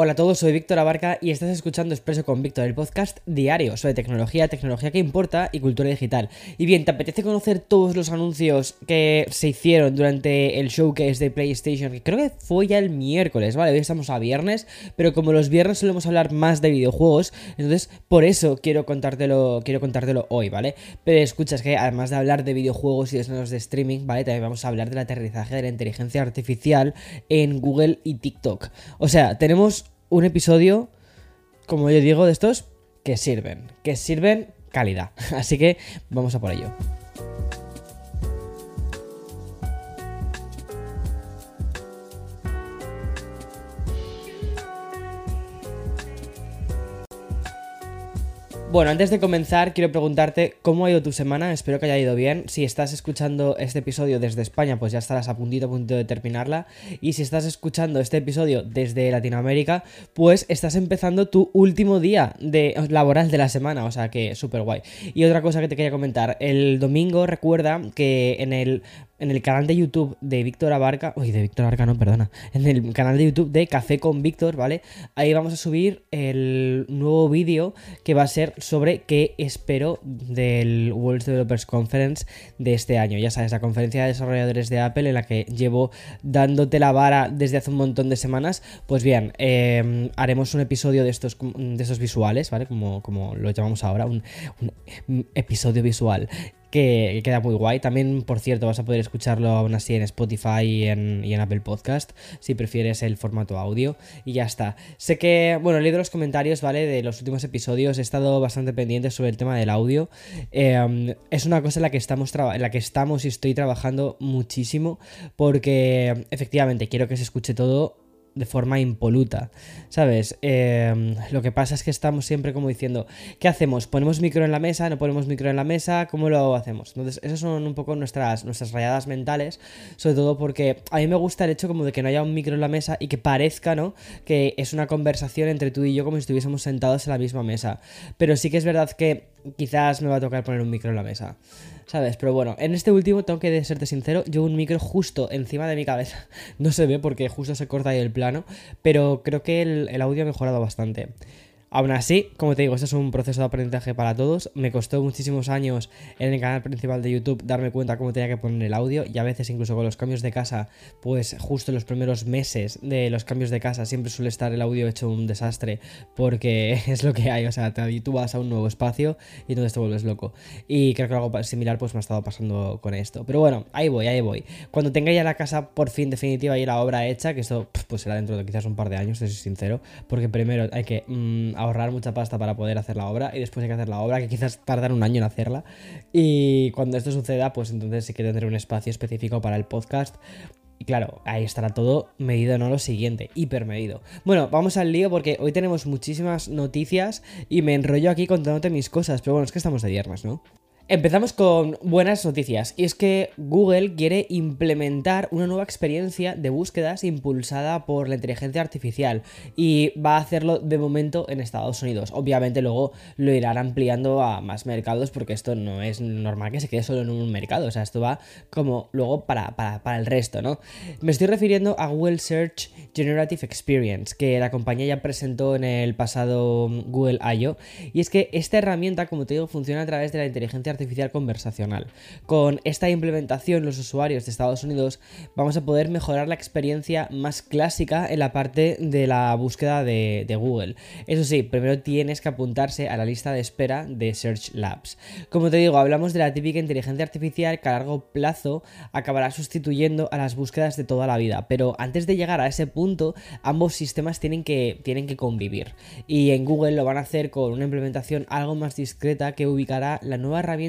Hola a todos, soy Víctor Abarca y estás escuchando Expreso con Víctor, el podcast diario sobre tecnología, tecnología que importa y cultura digital. Y bien, ¿te apetece conocer todos los anuncios que se hicieron durante el showcase de PlayStation? Que creo que fue ya el miércoles, ¿vale? Hoy estamos a viernes, pero como los viernes solemos hablar más de videojuegos, entonces por eso quiero contártelo, quiero contártelo hoy, ¿vale? Pero escuchas que además de hablar de videojuegos y de de streaming, ¿vale? También vamos a hablar del aterrizaje de la inteligencia artificial en Google y TikTok. O sea, tenemos un episodio, como yo digo, de estos que sirven, que sirven calidad. Así que vamos a por ello. Bueno, antes de comenzar, quiero preguntarte cómo ha ido tu semana. Espero que haya ido bien. Si estás escuchando este episodio desde España, pues ya estarás a puntito a punto de terminarla. Y si estás escuchando este episodio desde Latinoamérica, pues estás empezando tu último día de laboral de la semana. O sea que súper guay. Y otra cosa que te quería comentar. El domingo recuerda que en el en el canal de YouTube de Víctor Abarca, uy, de Víctor Abarca no, perdona, en el canal de YouTube de Café con Víctor, ¿vale? Ahí vamos a subir el nuevo vídeo que va a ser sobre qué espero del World Developers Conference de este año. Ya sabes, la conferencia de desarrolladores de Apple en la que llevo dándote la vara desde hace un montón de semanas. Pues bien, eh, haremos un episodio de estos, de estos visuales, ¿vale? Como, como lo llamamos ahora, un episodio visual que, queda muy guay. También, por cierto, vas a poder escucharlo aún así en Spotify y en, Apple Podcast, si prefieres el formato audio. Y ya está. Sé que, bueno, he leído los comentarios, ¿vale? De los últimos episodios, he estado bastante pendiente sobre el tema del audio. Em, es una cosa en la que estamos, en la que estamos y estoy trabajando muchísimo, porque efectivamente quiero que se escuche todo de forma impoluta, ¿sabes? Em, lo que pasa es que estamos siempre como diciendo, ¿qué hacemos? ¿Ponemos micro en la mesa? ¿No ponemos micro en la mesa? ¿Cómo lo hacemos? Entonces, esas son un poco nuestras, nuestras rayadas mentales, sobre todo porque a mí me gusta el hecho como de que no haya un micro en la mesa y que parezca, ¿no? Que es una conversación entre tú y yo como si estuviésemos sentados en la misma mesa. Pero sí que es verdad que quizás me va a tocar poner un micro en la mesa. ¿Sabes? Pero bueno, en este último tengo que serte sincero, llevo un micro justo encima de mi cabeza. No se ve porque justo se corta ahí el plano, pero creo que el, el audio ha mejorado bastante. Aún así, como te digo, este es un proceso de aprendizaje para todos. Me costó muchísimos años en el canal principal de YouTube darme cuenta cómo tenía que poner el audio y a veces incluso con los cambios de casa, pues justo en los primeros meses de los cambios de casa siempre suele estar el audio hecho un desastre porque es lo que hay, o sea, te habitúas a un nuevo espacio y entonces te vuelves loco. Y creo que algo similar pues me ha estado pasando con esto. Pero bueno, ahí voy, ahí voy. Cuando tenga ya la casa por fin definitiva y la obra hecha, que esto pues será dentro de quizás un par de años, si soy sincero, porque primero hay que... Mm, ahorrar mucha pasta para poder hacer la obra y después hay que hacer la obra, que quizás tardan un año en hacerla. Y cuando esto suceda, pues entonces sí que tendré un espacio específico para el podcast. Y claro, ahí estará todo medido, no lo siguiente, hiper medido. Bueno, vamos al lío porque hoy tenemos muchísimas noticias y me enrollo aquí contándote mis cosas, pero bueno, es que estamos de viernes, ¿no? Empezamos con buenas noticias y es que Google quiere implementar una nueva experiencia de búsquedas impulsada por la inteligencia artificial y va a hacerlo de momento en Estados Unidos. Obviamente luego lo irán ampliando a más mercados porque esto no es normal que se quede solo en un mercado, o sea, esto va como luego para, para, el resto, ¿no? Me estoy refiriendo a Google Search Generative Experience que la compañía ya presentó en el pasado Google I.O. y es que esta herramienta, como te digo, funciona a través de la inteligencia artificial artificial conversacional. Con esta implementación, los usuarios de Estados Unidos vamos a poder mejorar la experiencia más clásica en la parte de la búsqueda de, Google. Eso sí, primero tienes que apuntarse a la lista de espera de Search Labs. Como te digo, hablamos de la típica inteligencia artificial que a largo plazo acabará sustituyendo a las búsquedas de toda la vida. Pero antes de llegar a ese punto, ambos sistemas tienen que, tienen que convivir. Y en Google lo van a hacer con una implementación algo más discreta que ubicará la nueva herramienta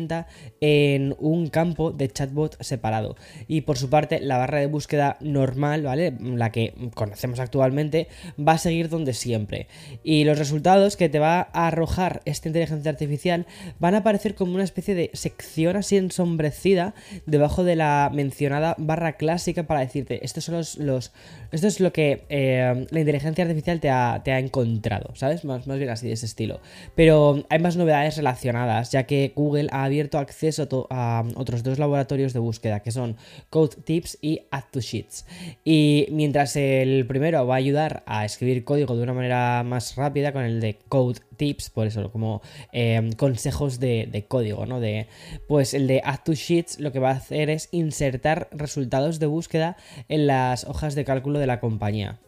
en un campo de chatbot separado. Y por su parte, la barra de búsqueda normal, ¿vale? La que conocemos actualmente, va a seguir donde siempre. Y los resultados que te va a arrojar esta inteligencia artificial van a aparecer como una especie de sección así ensombrecida debajo de la mencionada barra clásica para decirte, estos son los, esto es lo que eh, la inteligencia artificial te ha, te ha encontrado, ¿sabes? Más, más bien así de ese estilo. Pero hay más novedades relacionadas, ya que Google ha abierto acceso a otros dos laboratorios de búsqueda, que son Code Tips y Add2Sheets. Y mientras el primero va a ayudar a escribir código de una manera más rápida con el de Code Tips, por eso como em, consejos de, código, ¿no? De, pues el de Add2Sheets lo que va a hacer es insertar resultados de búsqueda en las hojas de cálculo de la compañía.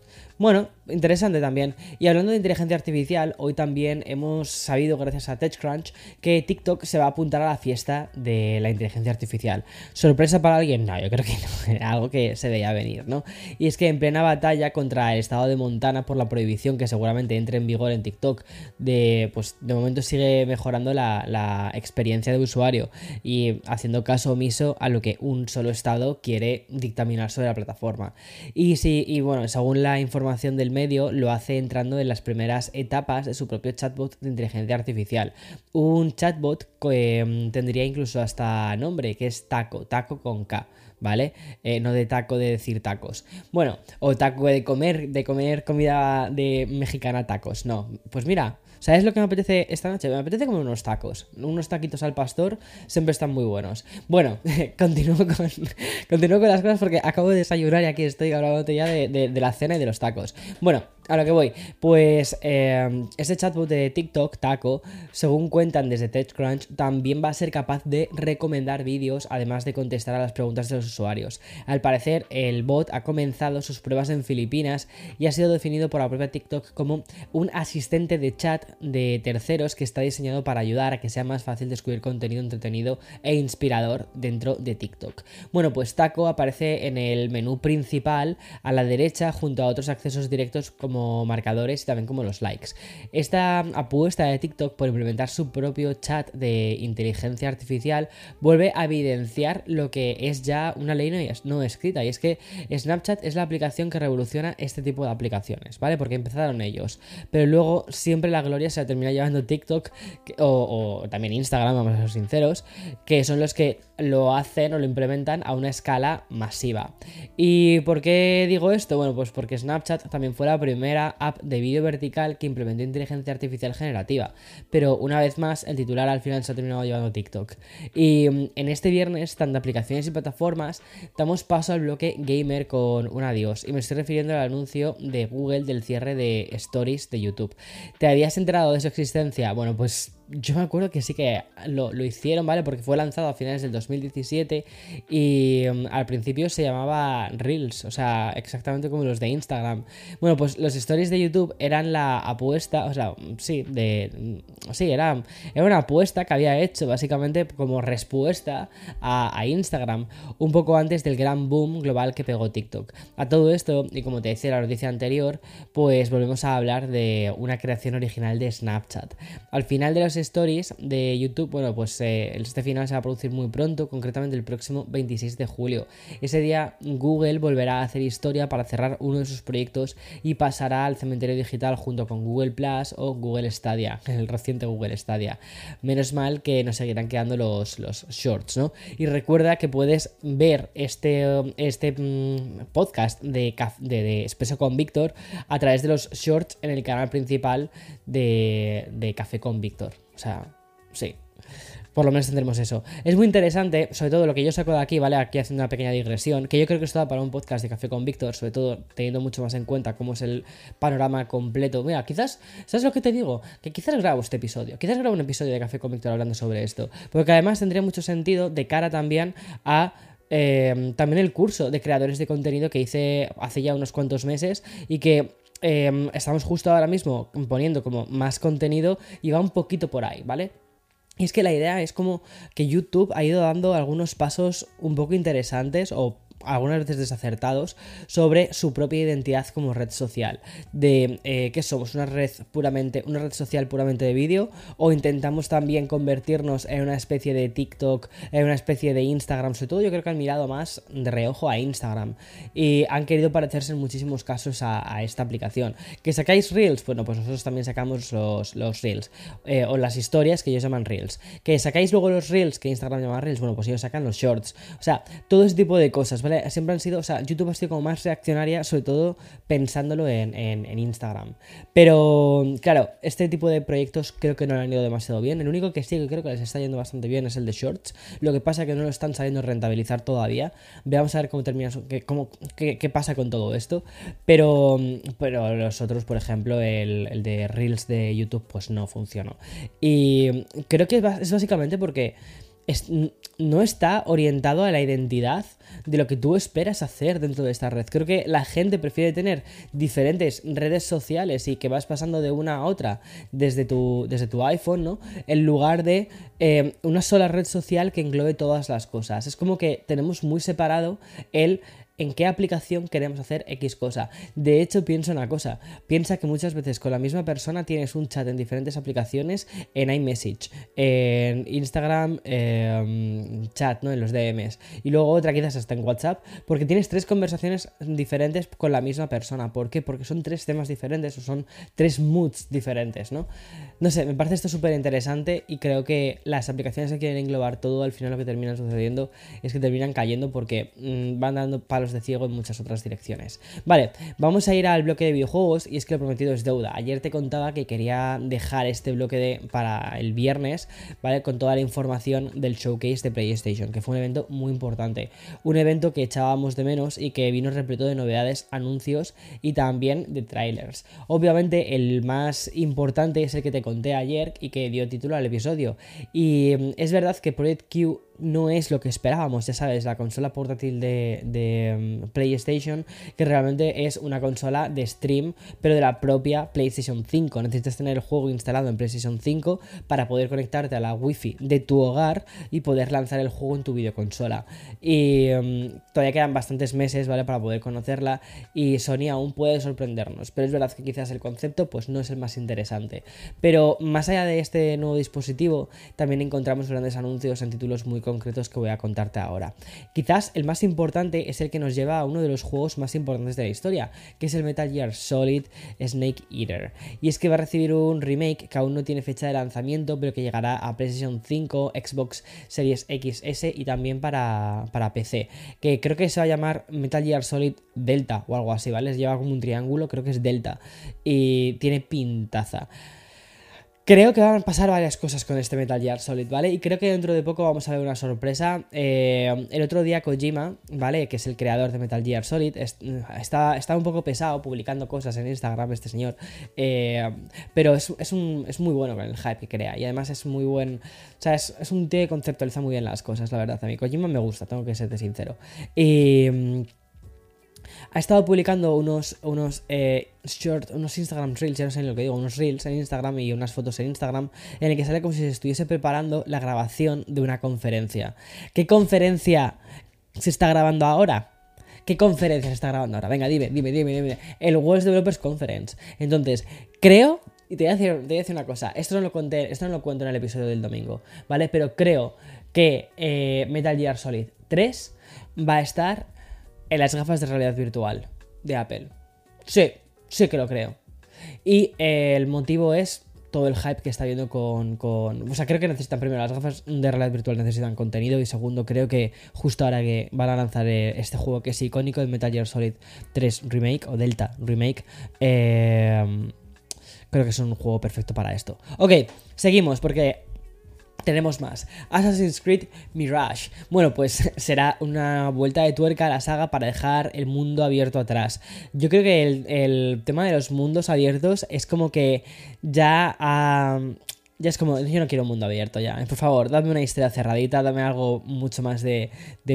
Bueno, interesante también. Y hablando de inteligencia artificial, hoy también hemos sabido, gracias a TechCrunch, que TikTok se va a apuntar a la fiesta de la inteligencia artificial. ¿Sorpresa para alguien? No, yo creo que no. Era algo que se veía venir, ¿no? Y es que en plena batalla contra el estado de Montana por la prohibición que seguramente entre en vigor en TikTok, de, pues de momento sigue mejorando la, la experiencia de usuario y haciendo caso omiso a lo que un solo estado quiere dictaminar sobre la plataforma. Y sí, y bueno, según la información del medio lo hace entrando en las primeras etapas de su propio chatbot de inteligencia artificial. Un chatbot que mm, tendría incluso hasta nombre, que es Taco, Taco con K. ¿vale? Eh, no de taco de decir tacos. Bueno, o taco de comer, de comer comida de mexicana tacos. No, pues mira, ¿sabes lo que me apetece esta noche? Me apetece comer unos tacos. Unos taquitos al pastor siempre están muy buenos. Bueno, continúo con, continúo con las cosas porque acabo de desayunar y aquí estoy hablando ya de la cena y de los tacos. Bueno, a lo que voy, pues eh, ese chatbot de TikTok, Taco, según cuentan desde TechCrunch, también va a ser capaz de recomendar vídeos, además de contestar a las preguntas de los usuarios. Al parecer, el bot ha comenzado sus pruebas en Filipinas y ha sido definido por la propia TikTok como un asistente de chat de terceros que está diseñado para ayudar a que sea más fácil descubrir contenido entretenido e inspirador dentro de TikTok. Bueno, pues Taco aparece en el menú principal a la derecha junto a otros accesos directos marcadores y también como los likes. Esta apuesta de TikTok por implementar su propio chat de inteligencia artificial vuelve a evidenciar lo que es ya una ley no escrita y es que Snapchat es la aplicación que revoluciona este tipo de aplicaciones, ¿vale? Porque empezaron ellos, pero luego siempre la gloria se la termina llevando TikTok o también Instagram, vamos a ser sinceros, que son los que lo hacen o lo implementan a una escala masiva. ¿Y por qué digo esto? Bueno, pues porque Snapchat también fue la primera app de vídeo vertical que implementó inteligencia artificial generativa. Pero una vez más, el titular al final se ha terminado llevando TikTok. Y mm, en este viernes, tanto aplicaciones y plataformas, damos paso al bloque gamer con un adiós. Y me estoy refiriendo al anuncio de Google del cierre de Stories de YouTube. ¿Te habías enterado de su existencia? Bueno, pues yo me acuerdo que sí que lo, hicieron, ¿vale? Porque fue lanzado a finales del 2017 y mm, al principio se llamaba Reels, o sea, exactamente como los de Instagram. Bueno, pues los stories de YouTube eran la apuesta, o sea, sí, de... Mm, sí, era, era una apuesta que había hecho básicamente como respuesta a Instagram un poco antes del gran boom global que pegó TikTok. A todo esto, y como te decía la noticia anterior, pues volvemos a hablar de una creación original de Snapchat. Al final de los stories de YouTube, bueno, pues este final se va a producir muy pronto, concretamente el próximo 26 de julio. Ese día Google volverá a hacer historia para cerrar uno de sus proyectos y pasará al cementerio digital junto con Google Plus o Google Stadia, el reciente Google Stadia. Menos mal que nos seguirán quedando los, los shorts, ¿no? Y recuerda que puedes ver este, este mm, podcast de, de, con Víctor a través de los shorts en el canal principal de, de Café con Víctor. O sea, sí. Por lo menos tendremos eso. Es muy interesante, sobre todo lo que yo saco de aquí, ¿vale? Aquí haciendo una pequeña digresión, que yo creo que esto da para un podcast de Café con Víctor, sobre todo teniendo mucho más en cuenta cómo es el panorama completo. Mira, quizás, ¿sabes lo que te digo? Que quizás grabo este episodio, quizás grabo un episodio de Café con Víctor hablando sobre esto, porque además tendría mucho sentido de cara también a eh, también el curso de creadores de contenido que hice hace ya unos cuantos meses y que Em, estamos justo ahora mismo poniendo como más contenido y va un poquito por ahí, ¿vale? Y es que la idea es como que YouTube ha ido dando algunos pasos un poco interesantes o algunas veces desacertados sobre su propia identidad como red social. De eh, que somos una red puramente, una red social puramente de vídeo, o intentamos también convertirnos en una especie de TikTok, en una especie de Instagram. Sobre todo, yo creo que han mirado más de reojo a Instagram. Y han querido parecerse en muchísimos casos a, esta aplicación. ¿Que sacáis Reels? Bueno, pues nosotros también sacamos los, los Reels. Eh, o las historias que ellos llaman Reels. ¿Que sacáis luego los Reels que Instagram llama Reels? Bueno, pues ellos sacan los Shorts. O sea, todo ese tipo de cosas, ¿vale? Siempre, han sido, o sea, YouTube ha sido como más reaccionaria, sobre todo pensándolo en, en, Instagram. Pero, claro, este tipo de proyectos creo que no le han ido demasiado bien. El único que sí que creo que les está yendo bastante bien es el de Shorts. Lo que pasa es que no lo están sabiendo rentabilizar todavía. Veamos a ver cómo termina, qué, cómo, qué pasa con todo esto. Pero, pero los otros, por ejemplo, el, el de Reels de YouTube, pues no funcionó. Y creo que es básicamente porque no está orientado a la identidad de lo que tú esperas hacer dentro de esta red. Creo que la gente prefiere tener diferentes redes sociales y que vas pasando de una a otra desde tu, desde tu iPhone, ¿no? En lugar de eh, una sola red social que englobe todas las cosas. Es como que tenemos muy separado el en qué aplicación queremos hacer X cosa. De hecho, piensa una cosa, piensa que muchas veces con la misma persona tienes un chat en diferentes aplicaciones, en iMessage, en Instagram, em, chat, ¿no? En los DMs, y luego otra quizás hasta en WhatsApp, porque tienes tres conversaciones diferentes con la misma persona. ¿Por qué? Porque son tres temas diferentes o son tres moods diferentes, ¿no? No sé, me parece esto súper interesante y creo que las aplicaciones que quieren englobar todo, al final lo que terminan sucediendo es que terminan cayendo porque mm, van dando palos de ciego en muchas otras direcciones. Vale, vamos a ir al bloque de videojuegos y es que lo prometido es deuda. Ayer te contaba que quería dejar este bloque de, para el viernes, ¿vale? Con toda la información del showcase de PlayStation, que fue un evento muy importante. Un evento que echábamos de menos y que vino repleto de novedades, anuncios y también de trailers. Obviamente el más importante es el que te conté ayer y que dio título al episodio. Y mm, es verdad que Project Q no es lo que esperábamos, ya sabes, la consola portátil de, mm, PlayStation, que realmente es una consola de stream, pero de la propia PlayStation 5. Necesitas tener el juego instalado en PlayStation 5 para poder conectarte a la Wi-Fi de tu hogar y poder lanzar el juego en tu videoconsola. Y mm, todavía quedan bastantes meses, ¿vale? Para poder conocerla y Sony aún puede sorprendernos, pero es verdad que quizás el concepto pues no es el más interesante. Pero más allá de este nuevo dispositivo, también encontramos grandes anuncios en títulos muy concretos que voy a contarte ahora. Quizás el más importante es el que nos lleva a uno de los juegos más importantes de la historia, que es el Metal Gear Solid Snake Eater. Y es que va a recibir un remake que aún no tiene fecha de lanzamiento, pero que llegará a PlayStation 5, Xbox Series XS y también para, para PC. Que creo que se va a llamar Metal Gear Solid Delta o algo así, ¿vale? Lleva como un triángulo, creo que es Delta. Y tiene pintaza. Creo que van a pasar varias cosas con este Metal Gear Solid, ¿vale? Y creo que dentro de poco vamos a ver una sorpresa. Eh, el otro día Kojima, ¿vale? Que es el creador de Metal Gear Solid, está, está un poco pesado publicando cosas en Instagram este señor. Eh, pero es, un, es, muy bueno con el hype que crea. Y además es muy buen... O sea, es, es un tío que conceptualiza muy bien las cosas, la verdad. A mí Kojima me gusta, tengo que serte sincero. Y ha estado publicando unos, unos, eh, short, unos Instagram Reels, ya no sé lo que digo, unos Reels en Instagram y unas fotos en Instagram, en el que sale como si se estuviese preparando la grabación de una conferencia. ¿Qué conferencia se está grabando ahora? ¿Qué conferencia se está grabando ahora? Venga, dime, dime, dime, dime. El World Developers Conference. Entonces, creo y te voy, a decir, te voy, a decir, una cosa, esto no, lo conté, esto no lo cuento en el episodio del domingo, ¿vale? Pero creo que eh, Metal Gear Solid 3 va a estar en las gafas de realidad virtual de Apple. Sí, sí que lo creo. Y eh, el motivo es todo el hype que está viendo con, O sea, creo que necesitan primero las gafas de realidad virtual necesitan contenido y segundo creo que justo ahora que van a lanzar eh, este juego que es icónico de Metal Gear Solid 3 Remake o Delta Remake, eh, creo que es un juego perfecto para esto. Ok, seguimos porque tenemos más. Assassin's Creed Mirage. Bueno, pues será una vuelta de tuerca a la saga para dejar el mundo abierto atrás. Yo creo que el, tema de los mundos abiertos es como que ya ha, ya es como, yo no quiero un mundo abierto ya. Por favor, dame una historia cerradita, dame algo mucho más de,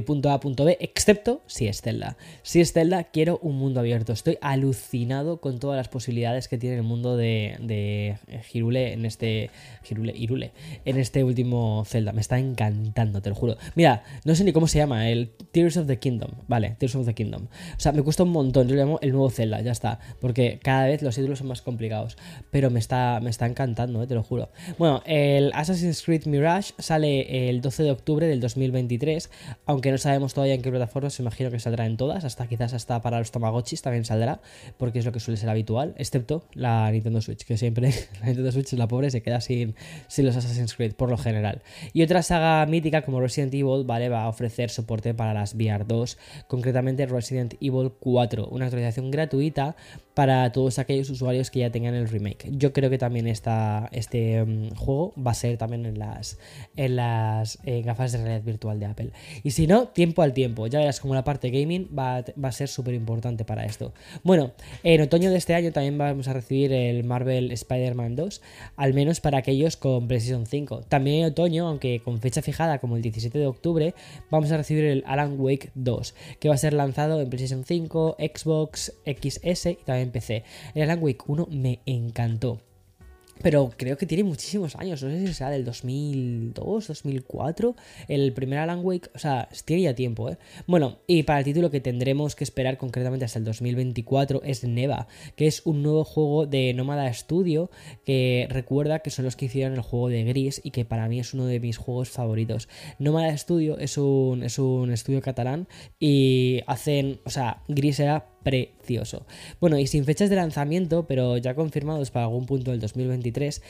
punto A a punto B, excepto si es Zelda. Si es Zelda, quiero un mundo abierto. Estoy alucinado con todas las posibilidades que tiene el mundo de, de Hirule en este. Hirule, Hirule, en este último Zelda. Me está encantando, te lo juro. Mira, no sé ni cómo se llama, el Tears of the Kingdom. Vale, Tears of the Kingdom. O sea, me cuesta un montón. Yo lo llamo el nuevo Zelda, ya está. Porque cada vez los títulos son más complicados. Pero me está, me está encantando, eh, te lo juro. Bueno, el Assassin's Creed Mirage sale el 12 de octubre del 2023, aunque no sabemos todavía en qué plataformas, imagino que saldrá en todas, hasta quizás hasta para los Tamagotchis también saldrá, porque es lo que suele ser habitual, excepto la Nintendo Switch, que siempre la Nintendo Switch la pobre se queda sin, sin los Assassin's Creed por lo general. Y otra saga mítica como Resident Evil, ¿vale? Va a ofrecer soporte para las VR 2, concretamente Resident Evil 4, una actualización gratuita para todos aquellos usuarios que ya tengan el remake. Yo creo que también esta, este mm, juego va a ser también en las, en las eh, gafas de realidad virtual de Apple. Y si no, tiempo al tiempo. Ya verás como la parte gaming va, va a ser súper importante para esto. Bueno, en otoño de este año también vamos a recibir el Marvel Spider-Man 2, al menos para aquellos con PlayStation 5. También en otoño, aunque con fecha fijada como el 17 de octubre, vamos a recibir el Alan Wake 2, que va a ser lanzado en PlayStation 5, Xbox XS y también empecé. El Alan Wake 1 me encantó. Pero creo que tiene muchísimos años, no sé si será del 2002, 2004, el primer Alan Wake, o sea, tiene ya tiempo, ¿eh? Bueno, y para el título que tendremos que esperar concretamente hasta el 2024 es Neva, que es un nuevo juego de Nómada Studio, que recuerda que son los que hicieron el juego de Gris y que para mí es uno de mis juegos favoritos. Nómada Studio es un, es un estudio catalán y hacen, o sea, Gris era precioso. Bueno, y sin fechas de lanzamiento, pero ya confirmados para algún punto del 2023,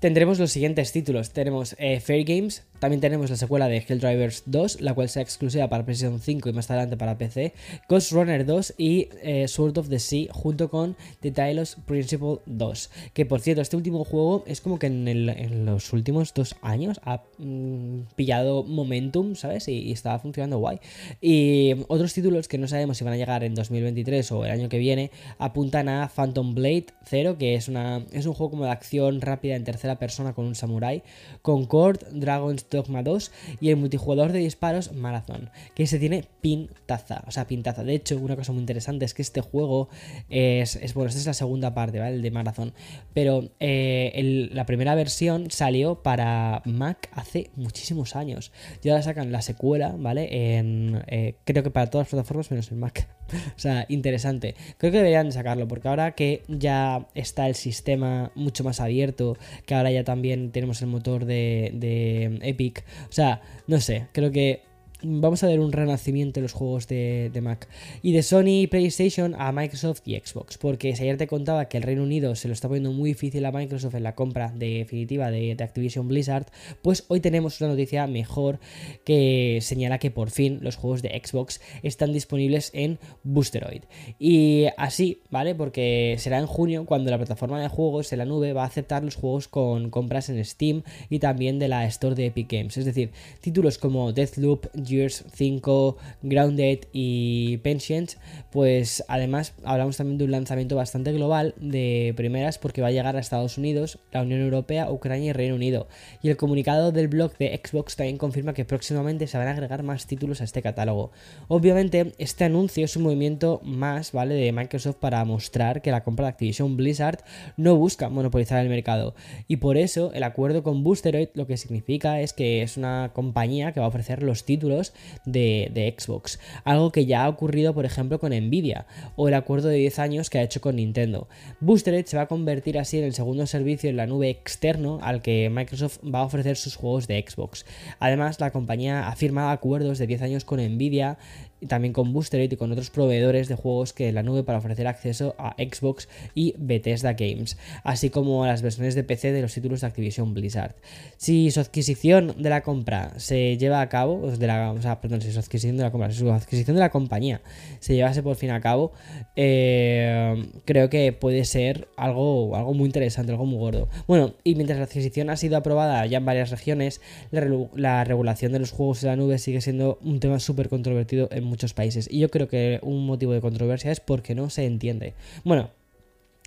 tendremos los siguientes títulos. Tenemos eh, Fair Games, también tenemos la secuela de Helldivers 2, la cual será exclusiva para PlayStation 5 y más adelante para PC, Ghost Runner 2 y eh, Sword of the Sea junto con The Talos Principle 2. Que por cierto, este último juego es como que en, los últimos dos años ha mm, pillado momentum, ¿sabes? Y, y estaba funcionando guay. Y otros títulos que no sabemos si van a llegar en 2023 o el año que viene apuntan a Phantom Blade 0, que es, una, es un juego como de acción rápida en tercera persona con un samurai, Concord, Dragon's Dogma 2 y el multijugador de disparos Marathon, que se tiene pintaza, o sea, pintaza. De hecho, una cosa muy interesante es que este juego es, bueno, esta es la segunda parte, ¿vale? El de Marathon, pero eh, la primera versión salió para Mac hace muchísimos años. Y ahora sacan la secuela, ¿vale? En, eh, creo que para todas las plataformas menos en Mac. o sea, interesante. Creo que deberían sacarlo, porque ahora que ya está el sistema mucho más abierto, que ahora ya también tenemos el motor de, Epic, o sea, no sé, creo que vamos a ver un renacimiento en los juegos de, Mac. Y de Sony PlayStation a Microsoft y Xbox. Porque si ayer te contaba que el Reino Unido se lo está poniendo muy difícil a Microsoft en la compra definitiva de, Activision Blizzard, pues hoy tenemos una noticia mejor que señala que por fin los juegos de Xbox están disponibles en Boosteroid. Y así, ¿vale? Porque será en junio cuando la plataforma de juegos en la nube va a aceptar los juegos con compras en Steam y también de la Store de Epic Games. Es decir, títulos como Deathloop, Gears 5, Grounded y Pensions, pues además hablamos también de un lanzamiento bastante global de primeras porque va a llegar a Estados Unidos, la Unión Europea, Ucrania y Reino Unido. Y el comunicado del blog de Xbox también confirma que próximamente se van a agregar más títulos a este catálogo. Obviamente, este anuncio es un movimiento más, ¿vale?, de Microsoft para mostrar que la compra de Activision Blizzard no busca monopolizar el mercado. Y por eso el acuerdo con Boosteroid lo que significa es que es una compañía que va a ofrecer los títulos de, Xbox. Algo que ya ha ocurrido, por ejemplo, con Nvidia o el acuerdo de 10 años que ha hecho con Nintendo. Boostered se va a convertir así en el segundo servicio en la nube externo al que Microsoft va a ofrecer sus juegos de Xbox. Además, la compañía ha firmado acuerdos de 10 años con Nvidia y también con Boosteroid y con otros proveedores de juegos que la nube para ofrecer acceso a Xbox y Bethesda Games, así como a las versiones de PC de los títulos de Activision Blizzard. Si su adquisición de la compra se lleva a cabo, de la, o sea, perdón, si su adquisición de la compra, si su adquisición de la compañía se llevase por fin a cabo, eh, creo que puede ser algo, algo muy interesante, algo muy gordo. Bueno, y mientras la adquisición ha sido aprobada ya en varias regiones, la, la regulación de los juegos en la nube sigue siendo un tema súper controvertido en muchos países. Y yo creo que un motivo de controversia es porque no se entiende. Bueno,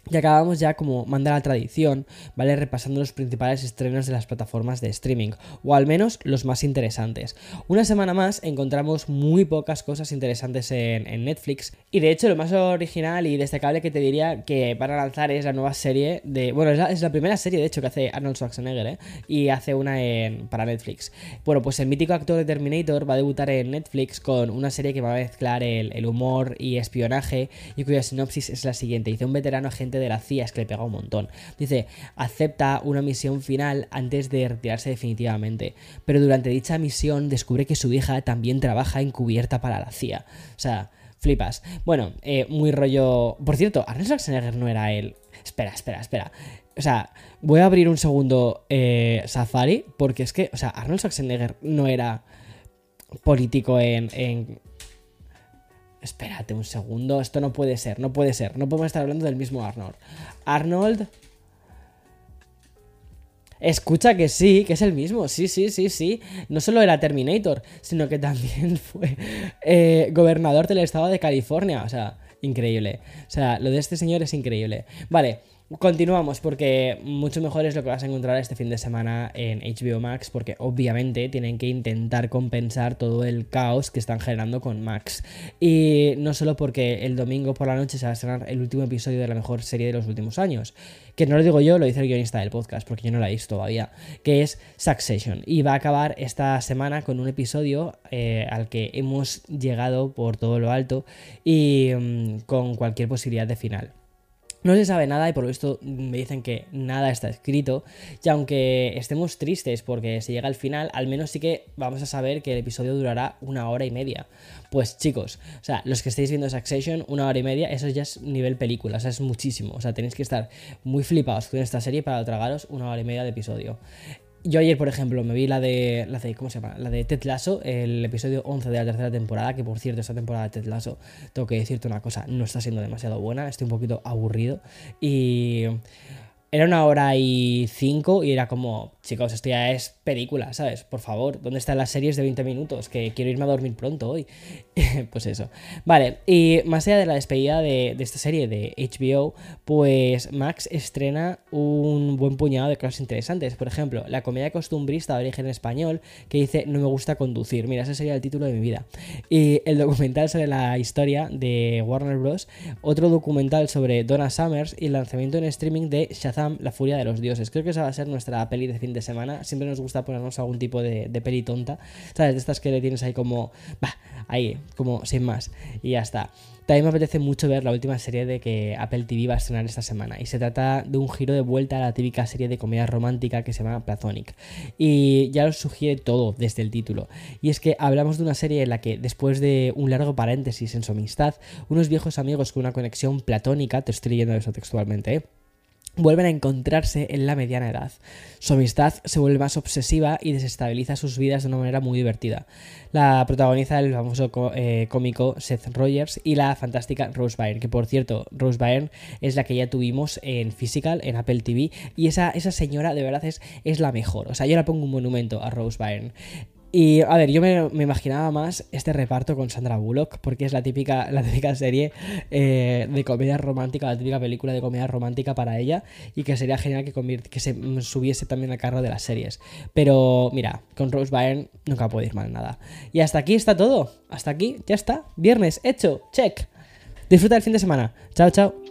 y acabamos ya como manda la tradición, ¿vale? Repasando los principales estrenos de las plataformas de streaming, o al menos los más interesantes. Una semana más encontramos muy pocas cosas interesantes en, Netflix, Y de hecho, lo más original y destacable que te diría que van a lanzar es la nueva serie de. Bueno, es la, primera serie, de hecho, que hace Arnold Schwarzenegger, ¿eh? Y hace una en, para Netflix. Bueno, pues el mítico actor de Terminator va a debutar en Netflix con una serie que va a mezclar el, humor y espionaje y cuya sinopsis es la siguiente. Dice: Un veterano agente de la CIA, es que le pega un montón. Dice: acepta una misión final antes de retirarse definitivamente. Pero durante dicha misión descubre que su hija también trabaja encubierta para la CIA. O sea. Flipas. Bueno, eh, muy rollo. Por cierto, Arnold Schwarzenegger no era él. Espera, espera, espera. O sea, voy a abrir un segundo eh, Safari, porque es que, o sea, Arnold Schwarzenegger no era político en, en... Espérate un segundo, esto no puede ser, no puede ser, no podemos estar hablando del mismo Arnold. Arnold Escucha que sí, que es el mismo, sí, sí, sí, sí. No solo era Terminator, sino que también fue eh, gobernador del estado de California. O sea, increíble. O sea, lo de este señor es increíble. Vale, Continuamos porque mucho mejor es lo que vas a encontrar este fin de semana en HBO Max porque obviamente tienen que intentar compensar todo el caos que están generando con Max. Y no solo porque el domingo por la noche se va a estrenar el último episodio de la mejor serie de los últimos años, que no lo digo yo, lo dice el guionista del podcast porque yo no la he visto todavía, que es Succession. Y va a acabar esta semana con un episodio eh, al que hemos llegado por todo lo alto y mm, con cualquier posibilidad de final. No se sabe nada y por lo visto me dicen que nada está escrito. Y aunque estemos tristes porque se llega al final, al menos sí que vamos a saber que el episodio durará una hora y media. Pues chicos, o sea, los que estáis viendo Succession, una hora y media, eso ya es nivel película, o sea, es muchísimo. O sea, tenéis que estar muy flipados con esta serie para tragaros una hora y media de episodio. Yo ayer, por ejemplo, me vi la de, la de. ¿Cómo se llama? La de Ted Lasso, el episodio 11 de la tercera temporada. Que por cierto, esta temporada de Ted Lasso, tengo que decirte una cosa, no está siendo demasiado buena. Estoy un poquito aburrido. Y. Era una hora y cinco y era como, chicos, esto ya es película, ¿sabes? Por favor, ¿dónde están las series de 20 minutos? Que quiero irme a dormir pronto hoy. pues eso. Vale, y más allá de la despedida de, esta serie de HBO, pues Max estrena un buen puñado de cosas interesantes. Por ejemplo, la comedia costumbrista de origen español que dice No me gusta conducir. Mira, ese sería el título de mi vida. Y el documental sobre la historia de Warner Bros. Otro documental sobre Donna Summers y el lanzamiento en streaming de Shazam la furia de los dioses. Creo que esa va a ser nuestra peli de fin de semana. Siempre nos gusta ponernos algún tipo de, peli tonta, ¿sabes? De estas que le tienes ahí como, bah, ahí, como sin más. Y ya está. También me apetece mucho ver la última serie de que Apple TV va a estrenar esta semana. Y se trata de un giro de vuelta a la típica serie de comedia romántica que se llama Platonic. Y ya os sugiere todo desde el título. Y es que hablamos de una serie en la que, después de un largo paréntesis en su amistad, unos viejos amigos con una conexión platónica, te estoy leyendo eso textualmente, ¿eh? Vuelven a encontrarse en la mediana edad. Su amistad se vuelve más obsesiva y desestabiliza sus vidas de una manera muy divertida. La protagoniza el famoso eh, cómico Seth Rogers y la fantástica Rose Byrne, que por cierto, Rose Byrne es la que ya tuvimos en Physical, en Apple TV, y esa, esa señora de verdad es, es la mejor. O sea, yo le pongo un monumento a Rose Byrne. Y a ver, yo me, imaginaba más este reparto con Sandra Bullock, porque es la típica, la típica serie eh, de comedia romántica, la típica película de comedia romántica para ella, y que sería genial que, que se subiese también al carro de las series. Pero mira, con Rose Byrne nunca puede ir mal nada. Y hasta aquí está todo. Hasta aquí, ya está. Viernes, hecho, check. Disfruta el fin de semana. Chao, chao.